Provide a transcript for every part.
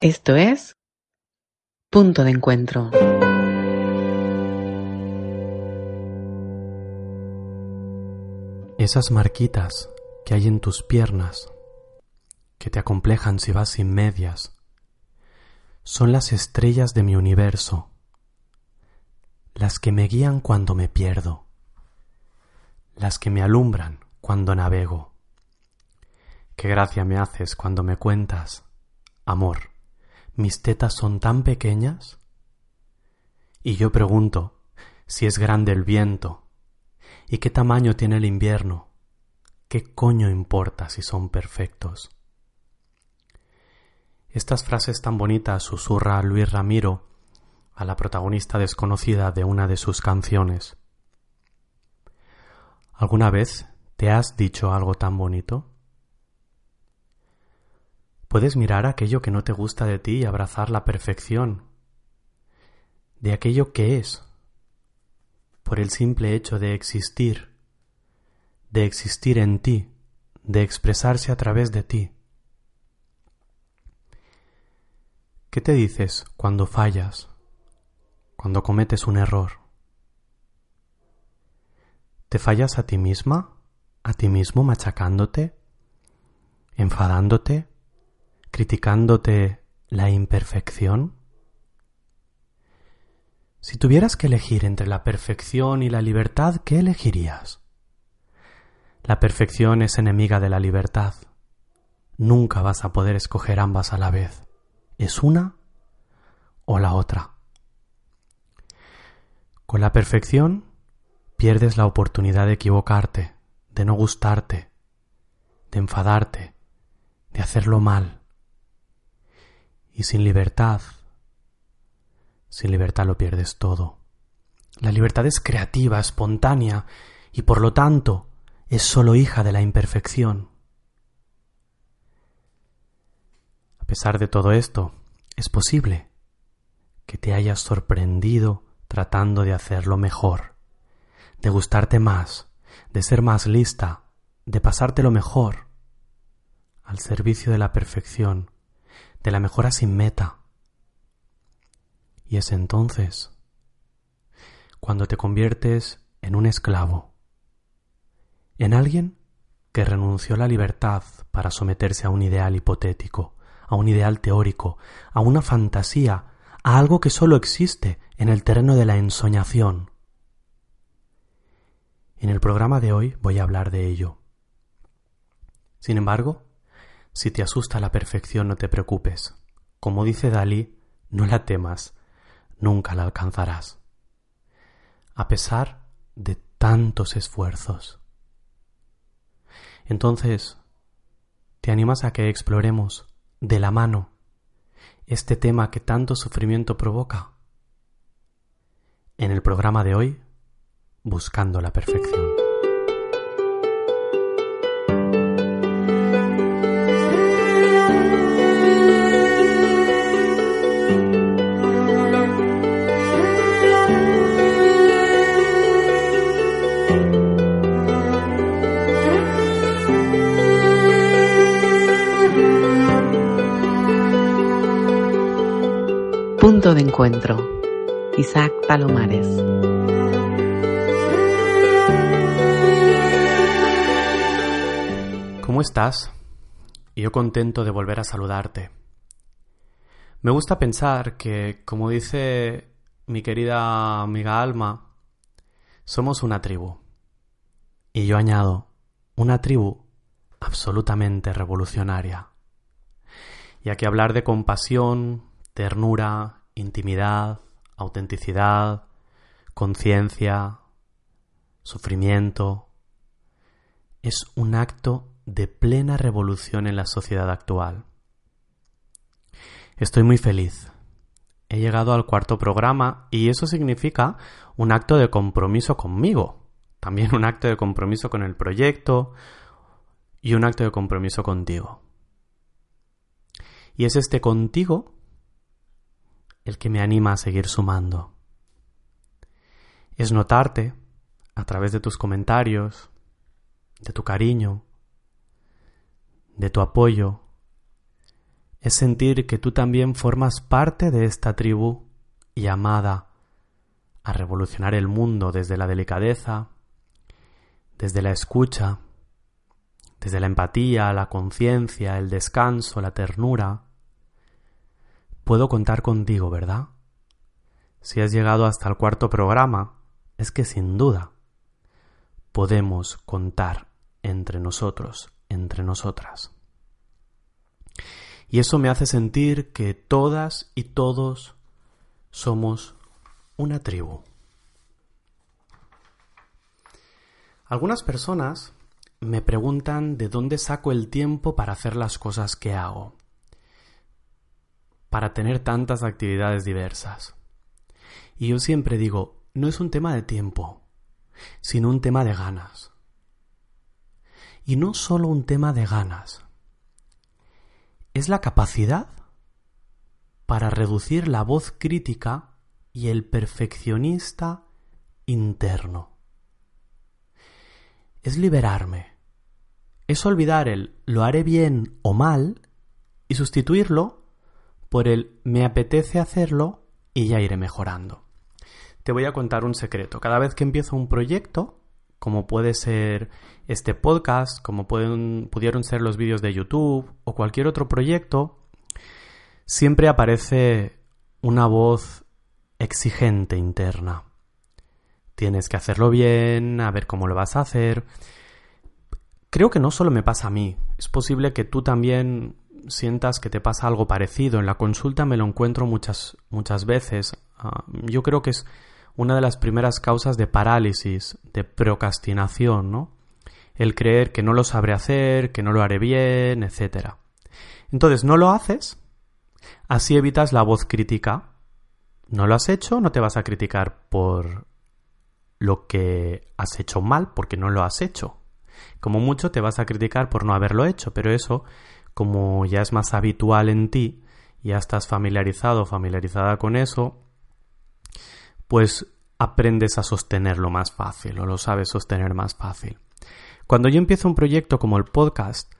Esto es Punto de Encuentro. Esas marquitas que hay en tus piernas, que te acomplejan si vas sin medias, son las estrellas de mi universo, las que me guían cuando me pierdo, las que me alumbran cuando navego. Qué gracia me haces cuando me cuentas, amor, mis tetas son tan pequeñas. Y yo pregunto si es grande el viento y qué tamaño tiene el invierno. ¿Qué coño importa si son perfectos? Estas frases tan bonitas susurra Luis Ramiro a la protagonista desconocida de una de sus canciones. ¿Alguna vez te has dicho algo tan bonito? Puedes mirar aquello que no te gusta de ti y abrazar la perfección de aquello que es, por el simple hecho de existir, de existir en ti, de expresarse a través de ti. ¿Qué te dices cuando fallas, cuando cometes un error? ¿Te fallas a ti misma, a ti mismo machacándote, enfadándote, criticándote la imperfección? Si tuvieras que elegir entre la perfección y la libertad, ¿qué elegirías? La perfección es enemiga de la libertad. Nunca vas a poder escoger ambas a la vez. Es una o la otra. Con la perfección pierdes la oportunidad de equivocarte, de no gustarte, de enfadarte, de hacerlo mal. Y sin libertad, sin libertad lo pierdes todo. La libertad es creativa, espontánea, y por lo tanto es sólo hija de la imperfección. A pesar de todo esto, es posible que te hayas sorprendido tratando de hacerlo mejor, de gustarte más, de ser más lista, de pasártelo mejor, al servicio de la perfección, de la mejora sin meta. Y es entonces cuando te conviertes en un esclavo, en alguien que renunció a la libertad para someterse a un ideal hipotético, a un ideal teórico, a una fantasía, a algo que sólo existe en el terreno de la ensoñación. En el programa de hoy voy a hablar de ello. Sin embargo, si te asusta la perfección no te preocupes. Como dice Dalí, no la temas, nunca la alcanzarás. A pesar de tantos esfuerzos. Entonces, ¿te animas a que exploremos de la mano este tema que tanto sufrimiento provoca? En el programa de hoy, Buscando la Perfección. Punto de Encuentro. Isaac Palomares. ¿Cómo estás? Yo contento de volver a saludarte. Me gusta pensar que, como dice mi querida amiga Alma, somos una tribu. Y yo añado, una tribu absolutamente revolucionaria. Ya que hablar de compasión, ternura, intimidad, autenticidad, conciencia, sufrimiento, es un acto de plena revolución en la sociedad actual. Estoy muy feliz. He llegado al cuarto programa y eso significa un acto de compromiso conmigo, también un acto de compromiso con el proyecto y un acto de compromiso contigo. Y es este contigo el que me anima a seguir sumando. Es notarte a través de tus comentarios, de tu cariño, de tu apoyo, es sentir que tú también formas parte de esta tribu llamada a revolucionar el mundo desde la delicadeza, desde la escucha, desde la empatía, la conciencia, el descanso, la ternura. Puedo contar contigo, ¿verdad? Si has llegado hasta el cuarto programa, es que sin duda podemos contar entre nosotros, entre nosotras. Y eso me hace sentir que todas y todos somos una tribu. Algunas personas me preguntan de dónde saco el tiempo para hacer las cosas que hago, para tener tantas actividades diversas. Y yo siempre digo, no es un tema de tiempo, sino un tema de ganas. Y no solo un tema de ganas, es la capacidad para reducir la voz crítica y el perfeccionista interno. Es liberarme. Es olvidar el lo haré bien o mal y sustituirlo por el me apetece hacerlo y ya iré mejorando. Te voy a contar un secreto. Cada vez que empiezo un proyecto, como puede ser este podcast, como pueden, pudieron ser los vídeos de YouTube o cualquier otro proyecto, siempre aparece una voz exigente interna. Tienes que hacerlo bien, a ver cómo lo vas a hacer. Creo que no solo me pasa a mí, es posible que tú también sientas que te pasa algo parecido. En la consulta me lo encuentro muchas, muchas veces. Ah, yo creo que es una de las primeras causas de parálisis, de procrastinación, ¿no? El creer que no lo sabré hacer, que no lo haré bien, etc. Entonces, no lo haces, así evitas la voz crítica. No lo has hecho, no te vas a criticar por lo que has hecho mal, porque no lo has hecho. Como mucho te vas a criticar por no haberlo hecho, pero eso, como ya es más habitual en ti, ya estás familiarizado o familiarizada con eso, pues aprendes a sostenerlo más fácil o lo sabes sostener más fácil. Cuando yo empiezo un proyecto como el podcast,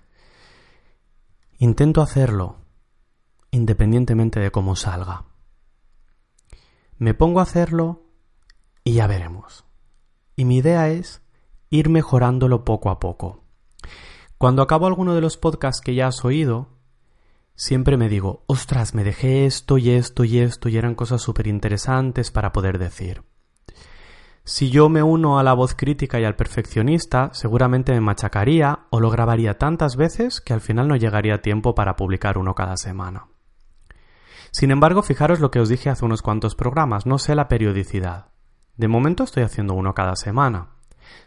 intento hacerlo independientemente de cómo salga. Me pongo a hacerlo y ya veremos. Y mi idea es ir mejorándolo poco a poco. Cuando acabo alguno de los podcasts que ya has oído, siempre me digo, ostras, me dejé esto y esto y esto y eran cosas súper interesantes para poder decir. Si yo me uno a la voz crítica y al perfeccionista, seguramente me machacaría o lo grabaría tantas veces que al final no llegaría tiempo para publicar uno cada semana. Sin embargo, fijaros lo que os dije hace unos cuantos programas, no sé la periodicidad. De momento estoy haciendo uno cada semana.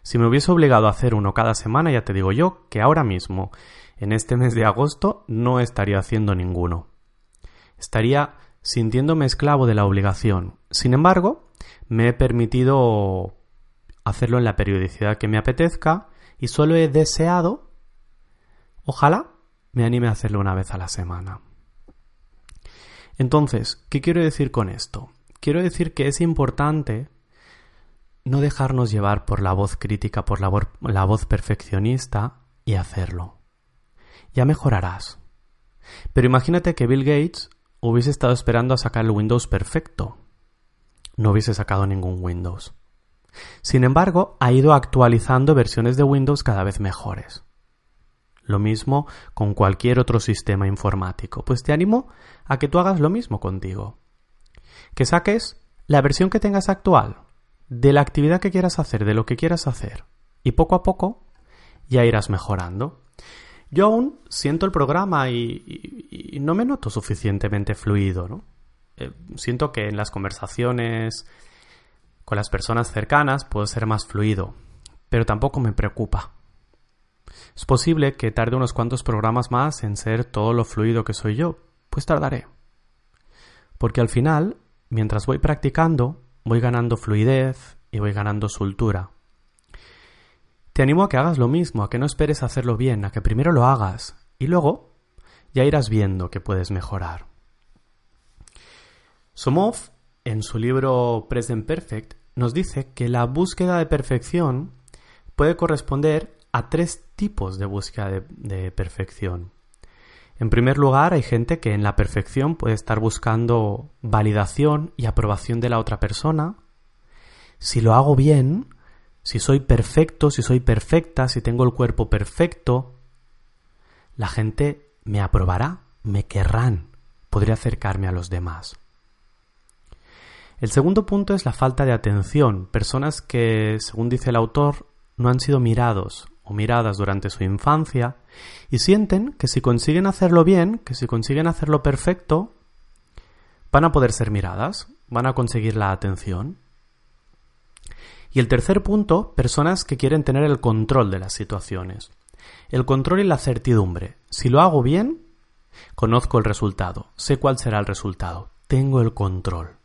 Si me hubiese obligado a hacer uno cada semana, ya te digo yo que ahora mismo en este mes de agosto no estaría haciendo ninguno. Estaría sintiéndome esclavo de la obligación. Sin embargo, me he permitido hacerlo en la periodicidad que me apetezca y solo he deseado, ojalá, me anime a hacerlo una vez a la semana. Entonces, ¿qué quiero decir con esto? Quiero decir que es importante no dejarnos llevar por la voz crítica, por la, la voz perfeccionista y hacerlo ya mejorarás. Pero imagínate que Bill Gates hubiese estado esperando a sacar el Windows perfecto. No hubiese sacado ningún Windows. Sin embargo, ha ido actualizando versiones de Windows cada vez mejores. Lo mismo con cualquier otro sistema informático. Pues te animo a que tú hagas lo mismo contigo. Que saques la versión que tengas actual de la actividad que quieras hacer, de lo que quieras hacer. Y poco a poco ya irás mejorando. Yo aún siento el programa y, no me noto suficientemente fluido, ¿no? Eh, siento que en las conversaciones con las personas cercanas puedo ser más fluido, pero tampoco me preocupa. Es posible que tarde unos cuantos programas más en ser todo lo fluido que soy yo, pues tardaré. Porque al final, mientras voy practicando, voy ganando fluidez y voy ganando soltura. Te animo a que hagas lo mismo, a que no esperes hacerlo bien, a que primero lo hagas y luego ya irás viendo que puedes mejorar. Somov, en su libro Present Perfect, nos dice que la búsqueda de perfección puede corresponder a tres tipos de búsqueda de, de, perfección. En primer lugar, hay gente que en la perfección puede estar buscando validación y aprobación de la otra persona. Si lo hago bien, si soy perfecto, si soy perfecta, si tengo el cuerpo perfecto, la gente me aprobará, me querrán, podré acercarme a los demás. El segundo punto es la falta de atención, personas que, según dice el autor, no han sido mirados miradas durante su infancia y sienten que si consiguen hacerlo bien, que si consiguen hacerlo perfecto, van a poder ser miradas, van a conseguir la atención. Y el tercer punto, personas que quieren tener el control de las situaciones. El control y la certidumbre. Si lo hago bien, conozco el resultado, sé cuál será el resultado, tengo el control.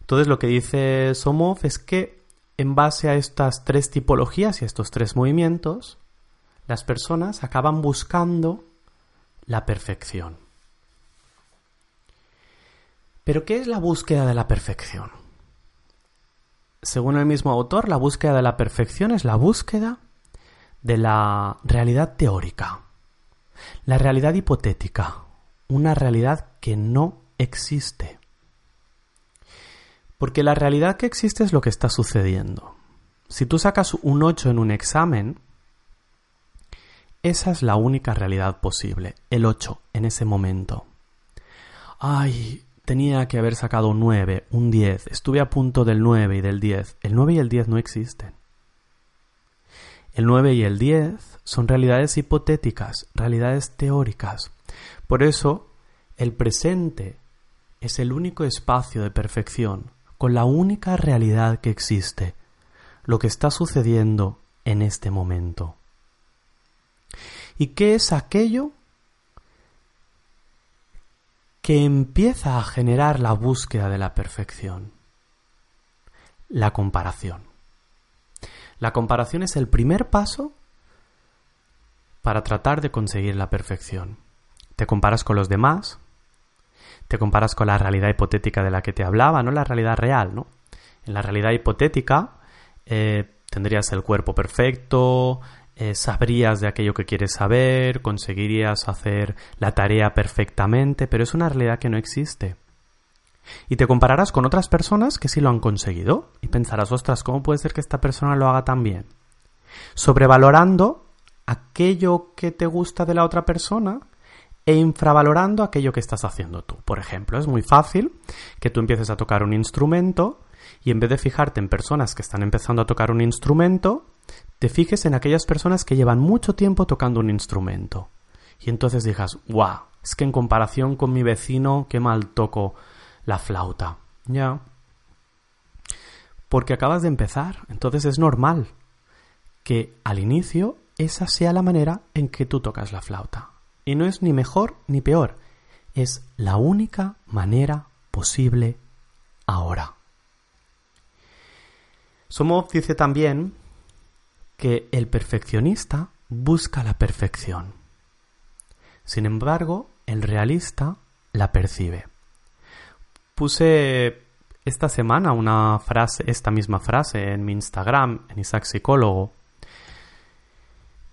Entonces lo que dice Somov es que en base a estas tres tipologías y a estos tres movimientos, las personas acaban buscando la perfección. Pero ¿qué es la búsqueda de la perfección? según el mismo autor, la búsqueda de la perfección es la búsqueda de la realidad teórica, la realidad hipotética, una realidad que no existe. Porque la realidad que existe es lo que está sucediendo. Si tú sacas un 8 en un examen, esa es la única realidad posible, el 8 en ese momento. Ay, tenía que haber sacado un 9, un 10, estuve a punto del 9 y del 10. El 9 y el 10 no existen. El 9 y el 10 son realidades hipotéticas, realidades teóricas. Por eso, el presente es el único espacio de perfección, con la única realidad que existe, lo que está sucediendo en este momento. ¿Y qué es aquello que empieza a generar la búsqueda de la perfección. La comparación. La comparación es el primer paso para tratar de conseguir la perfección. Te comparas con los demás, te comparas con la realidad hipotética de la que te hablaba, no la realidad real, ¿no? En la realidad hipotética eh, tendrías el cuerpo perfecto, eh, sabrías de aquello que quieres saber, conseguirías hacer la tarea perfectamente, pero es una realidad que no existe. Y te compararás con otras personas que sí lo han conseguido y pensarás, ostras, ¿cómo puede ser que esta persona lo haga tan bien? Sobrevalorando aquello que te gusta de la otra persona e infravalorando aquello que estás haciendo tú. Por ejemplo, es muy fácil que tú empieces a tocar un instrumento y en vez de fijarte en personas que están empezando a tocar un instrumento, te fijes en aquellas personas que llevan mucho tiempo tocando un instrumento. Y entonces digas, guau, es que en comparación con mi vecino, qué mal toco la flauta. Ya. Porque acabas de empezar, entonces es normal que al inicio esa sea la manera en que tú tocas la flauta. Y no es ni mejor ni peor, es la única manera posible ahora. Somov dice también que el perfeccionista busca la perfección. Sin embargo, el realista la percibe. Puse esta semana una frase, esta misma frase en mi Instagram, en Isaac Psicólogo,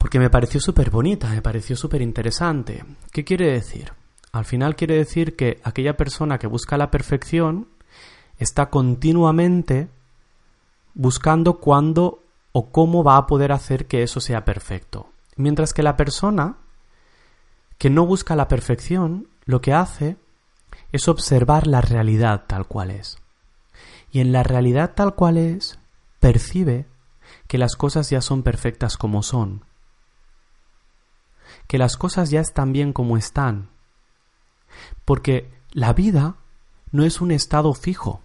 porque me pareció súper bonita, me pareció súper interesante. ¿Qué quiere decir? Al final quiere decir que aquella persona que busca la perfección está continuamente buscando cuándo o cómo va a poder hacer que eso sea perfecto. Mientras que la persona que no busca la perfección, lo que hace es observar la realidad tal cual es. Y en la realidad tal cual es, percibe que las cosas ya son perfectas como son, que las cosas ya están bien como están, porque la vida no es un estado fijo,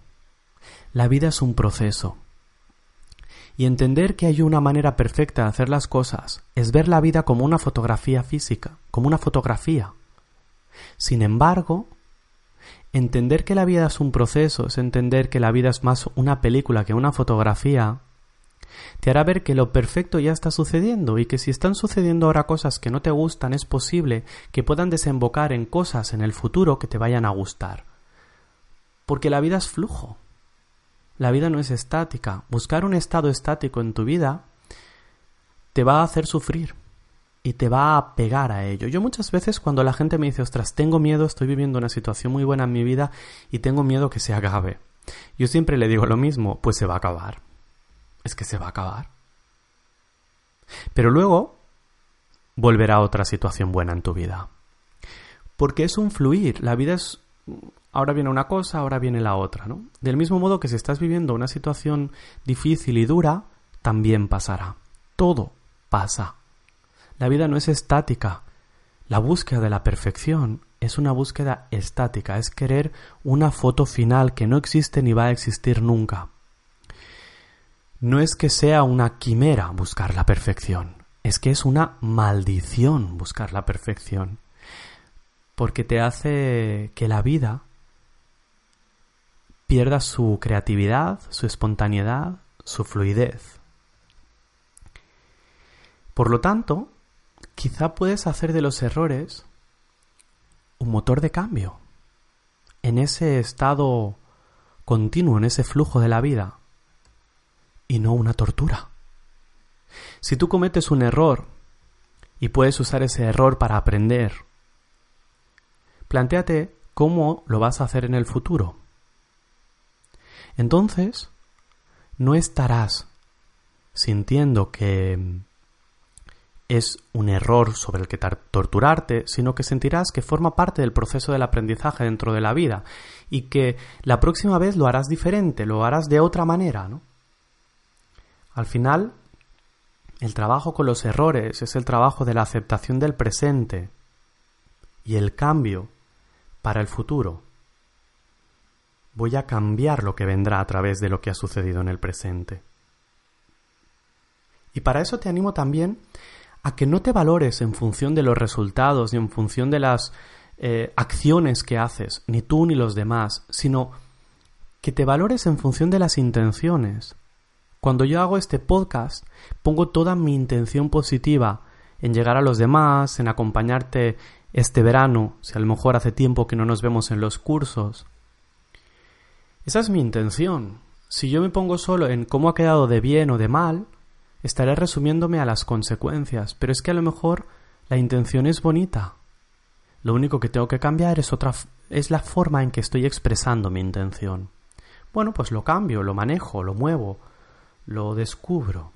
la vida es un proceso. Y entender que hay una manera perfecta de hacer las cosas es ver la vida como una fotografía física, como una fotografía. Sin embargo, entender que la vida es un proceso, es entender que la vida es más una película que una fotografía, te hará ver que lo perfecto ya está sucediendo y que si están sucediendo ahora cosas que no te gustan es posible que puedan desembocar en cosas en el futuro que te vayan a gustar. Porque la vida es flujo. La vida no es estática. Buscar un estado estático en tu vida te va a hacer sufrir y te va a pegar a ello. Yo muchas veces cuando la gente me dice, ostras, tengo miedo, estoy viviendo una situación muy buena en mi vida y tengo miedo que se acabe. Yo siempre le digo lo mismo, pues se va a acabar es que se va a acabar. Pero luego volverá otra situación buena en tu vida. Porque es un fluir, la vida es ahora viene una cosa, ahora viene la otra, ¿no? Del mismo modo que si estás viviendo una situación difícil y dura, también pasará. Todo pasa. La vida no es estática. La búsqueda de la perfección es una búsqueda estática, es querer una foto final que no existe ni va a existir nunca. No es que sea una quimera buscar la perfección, es que es una maldición buscar la perfección, porque te hace que la vida pierda su creatividad, su espontaneidad, su fluidez. Por lo tanto, quizá puedes hacer de los errores un motor de cambio en ese estado continuo, en ese flujo de la vida y no una tortura. Si tú cometes un error y puedes usar ese error para aprender, planteate cómo lo vas a hacer en el futuro. Entonces, no estarás sintiendo que es un error sobre el que torturarte, sino que sentirás que forma parte del proceso del aprendizaje dentro de la vida y que la próxima vez lo harás diferente, lo harás de otra manera, ¿no? Al final, el trabajo con los errores es el trabajo de la aceptación del presente y el cambio para el futuro. Voy a cambiar lo que vendrá a través de lo que ha sucedido en el presente. Y para eso te animo también a que no te valores en función de los resultados ni en función de las eh, acciones que haces, ni tú ni los demás, sino que te valores en función de las intenciones, cuando yo hago este podcast, pongo toda mi intención positiva en llegar a los demás, en acompañarte este verano, si a lo mejor hace tiempo que no nos vemos en los cursos. Esa es mi intención. Si yo me pongo solo en cómo ha quedado de bien o de mal, estaré resumiéndome a las consecuencias, pero es que a lo mejor la intención es bonita. Lo único que tengo que cambiar es otra es la forma en que estoy expresando mi intención. Bueno, pues lo cambio, lo manejo, lo muevo, lo descubro.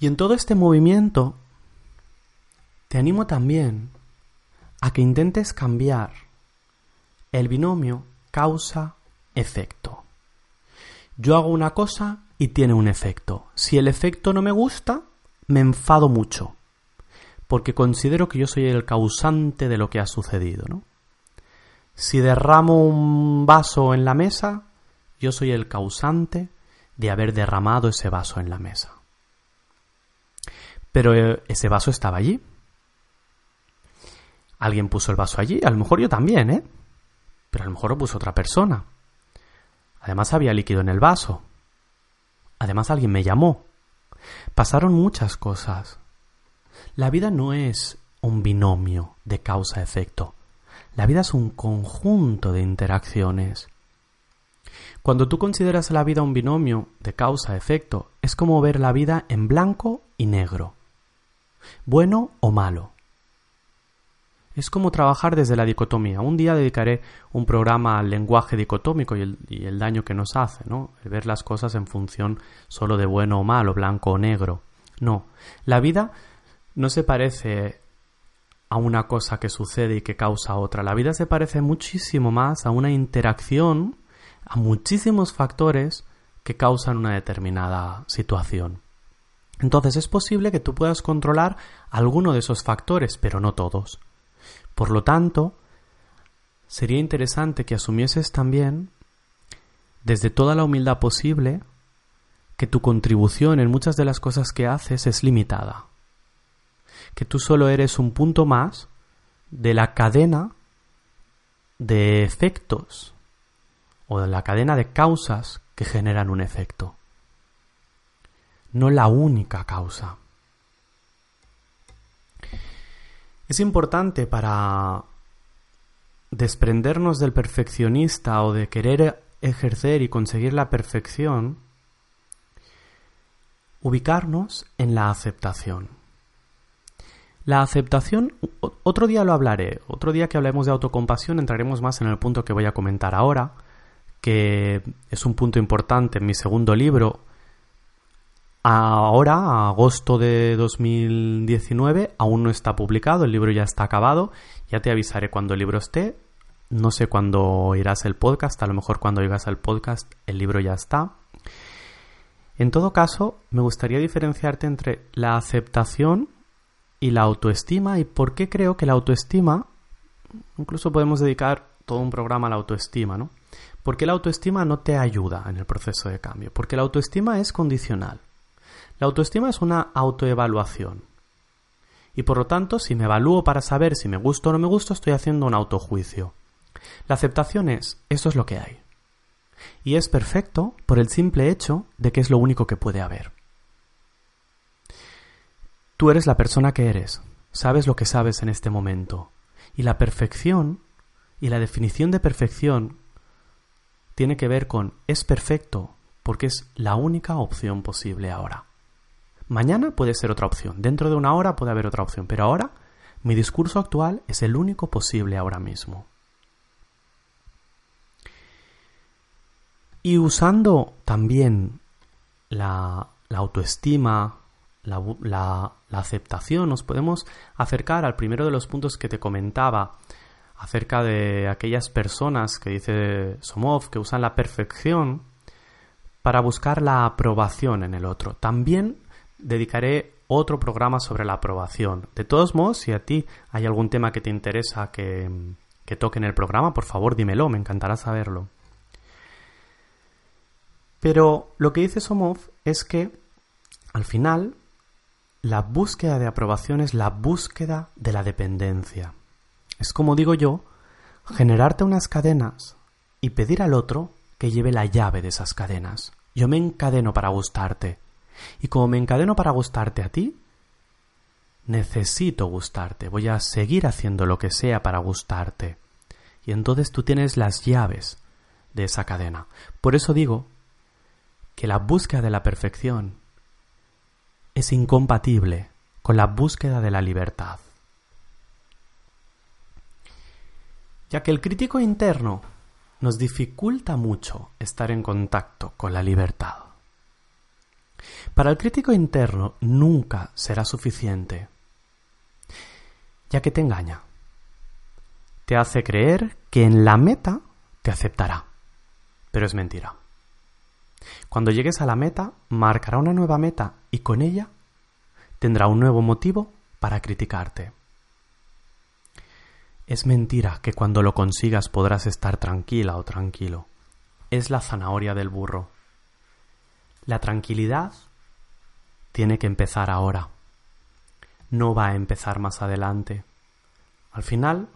Y en todo este movimiento, te animo también a que intentes cambiar el binomio causa-efecto. Yo hago una cosa y tiene un efecto. Si el efecto no me gusta, me enfado mucho, porque considero que yo soy el causante de lo que ha sucedido, ¿no? Si derramo un vaso en la mesa, yo soy el causante de haber derramado ese vaso en la mesa. Pero eh, ese vaso estaba allí. Alguien puso el vaso allí, a lo mejor yo también, ¿eh? Pero a lo mejor lo puso otra persona. Además había líquido en el vaso. Además alguien me llamó. Pasaron muchas cosas. La vida no es un binomio de causa-efecto. La vida es un conjunto de interacciones. Cuando tú consideras la vida un binomio de causa-efecto, es como ver la vida en blanco y negro, bueno o malo. Es como trabajar desde la dicotomía. Un día dedicaré un programa al lenguaje dicotómico y el, daño que nos hace, ¿no? El ver las cosas en función solo de bueno o malo, blanco o negro. No, la vida no se parece a una cosa que sucede y que causa otra. La vida se parece muchísimo más a una interacción a muchísimos factores que causan una determinada situación. Entonces es posible que tú puedas controlar alguno de esos factores, pero no todos. Por lo tanto, sería interesante que asumieses también, desde toda la humildad posible, que tu contribución en muchas de las cosas que haces es limitada. Que tú solo eres un punto más de la cadena de efectos o de la cadena de causas que generan un efecto. No la única causa. Es importante para desprendernos del perfeccionista o de querer ejercer y conseguir la perfección, ubicarnos en la aceptación. La aceptación, otro día lo hablaré, otro día que hablemos de autocompasión entraremos más en el punto que voy a comentar ahora, que es un punto importante en mi segundo libro. Ahora, agosto de 2019, aún no está publicado, el libro ya está acabado, ya te avisaré cuando el libro esté, no sé cuándo oirás el podcast, a lo mejor cuando oigas el podcast el libro ya está. En todo caso, me gustaría diferenciarte entre la aceptación y la autoestima y por qué creo que la autoestima, incluso podemos dedicar todo un programa a la autoestima, ¿no? Porque la autoestima no te ayuda en el proceso de cambio, porque la autoestima es condicional. La autoestima es una autoevaluación. Y por lo tanto, si me evalúo para saber si me gusto o no me gusto, estoy haciendo un autojuicio. La aceptación es, esto es lo que hay. Y es perfecto por el simple hecho de que es lo único que puede haber. Tú eres la persona que eres, sabes lo que sabes en este momento. Y la perfección y la definición de perfección tiene que ver con es perfecto porque es la única opción posible ahora. Mañana puede ser otra opción, dentro de una hora puede haber otra opción, pero ahora mi discurso actual es el único posible ahora mismo. Y usando también la, autoestima, la, aceptación, nos podemos acercar al primero de los puntos que te comentaba acerca de aquellas personas que dice Somov que usan la perfección para buscar la aprobación en el otro. También dedicaré otro programa sobre la aprobación. De todos modos, si a ti hay algún tema que te interesa que, que toque en el programa, por favor dímelo, me encantará saberlo. Pero lo que dice Somov es que al final la búsqueda de aprobación es la búsqueda de la dependencia. Es como digo yo, generarte unas cadenas y pedir al otro que lleve la llave de esas cadenas. Yo me encadeno para gustarte. Y como me encadeno para gustarte a ti, necesito gustarte. Voy a seguir haciendo lo que sea para gustarte. Y entonces tú tienes las llaves de esa cadena. Por eso digo que la búsqueda de la perfección es incompatible con la búsqueda de la libertad. Ya que el crítico interno nos dificulta mucho estar en contacto con la libertad. Para el crítico interno nunca será suficiente, ya que te engaña. Te hace creer que en la meta te aceptará, pero es mentira. Cuando llegues a la meta, marcará una nueva meta y con ella tendrá un nuevo motivo para criticarte. Es mentira que cuando lo consigas podrás estar tranquila o tranquilo. Es la zanahoria del burro. La tranquilidad tiene que empezar ahora. No va a empezar más adelante. Al final,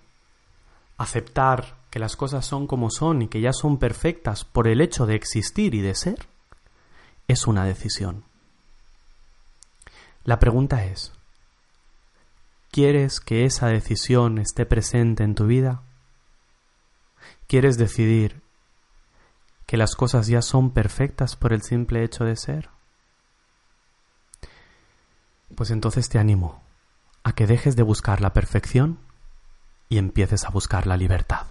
aceptar que las cosas son como son y que ya son perfectas por el hecho de existir y de ser, es una decisión. La pregunta es, ¿quieres que esa decisión esté presente en tu vida? ¿Quieres decidir que las cosas ya son perfectas por el simple hecho de ser? Pues entonces te animo a que dejes de buscar la perfección y empieces a buscar la libertad.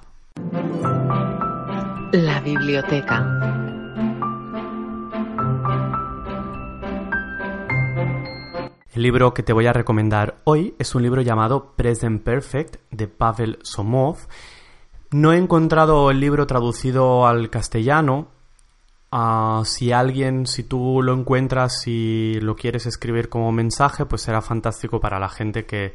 La biblioteca. El libro que te voy a recomendar hoy es un libro llamado Present Perfect de Pavel Somov. No he encontrado el libro traducido al castellano. Ah, si alguien, si tú lo encuentras y lo quieres escribir como mensaje, pues será fantástico para la gente que,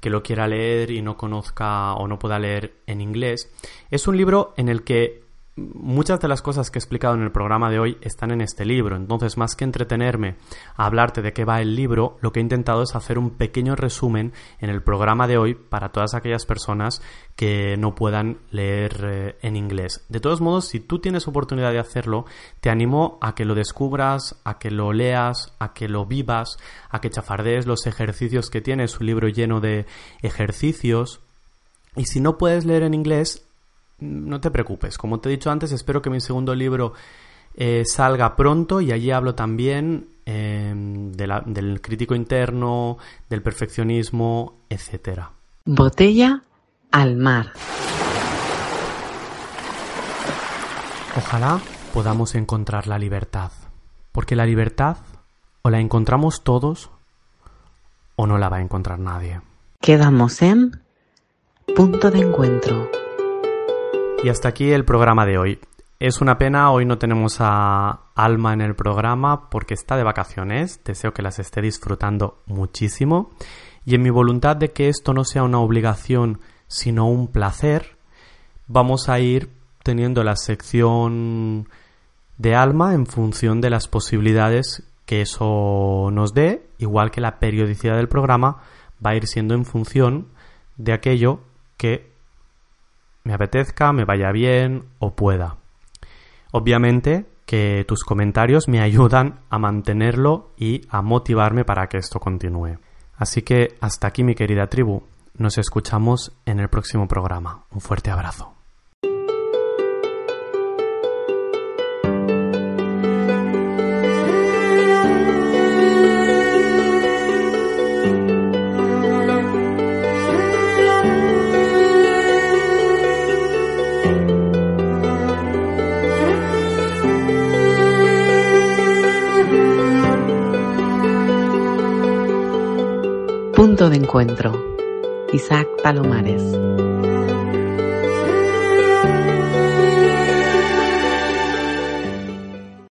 que lo quiera leer y no conozca o no pueda leer en inglés. Es un libro en el que muchas de las cosas que he explicado en el programa de hoy están en este libro. Entonces, más que entretenerme a hablarte de qué va el libro, lo que he intentado es hacer un pequeño resumen en el programa de hoy para todas aquellas personas que no puedan leer eh, en inglés. De todos modos, si tú tienes oportunidad de hacerlo, te animo a que lo descubras, a que lo leas, a que lo vivas, a que chafardees los ejercicios que tiene, su libro lleno de ejercicios. Y si no puedes leer en inglés, no te preocupes. Como te he dicho antes, espero que mi segundo libro eh, salga pronto y allí hablo también em, del crítico interno, del perfeccionismo, etc. Botella al mar. Ojalá podamos encontrar la libertad, porque la libertad o la encontramos todos o no la va a encontrar nadie. Quedamos en punto de encuentro. Y hasta aquí el programa de hoy. Es una pena, hoy no tenemos a Alma en el programa porque está de vacaciones. Deseo que las esté disfrutando muchísimo. Y en mi voluntad de que esto no sea una obligación, sino un placer, vamos a ir teniendo la sección de Alma en función de las posibilidades que eso nos dé, igual que la periodicidad del programa va a ir siendo en función de aquello que me apetezca, me vaya bien o pueda. Obviamente que tus comentarios me ayudan a mantenerlo y a motivarme para que esto continúe. Así que hasta aquí mi querida tribu. Nos escuchamos en el próximo programa. Un fuerte abrazo. De encuentro. Isaac Palomares.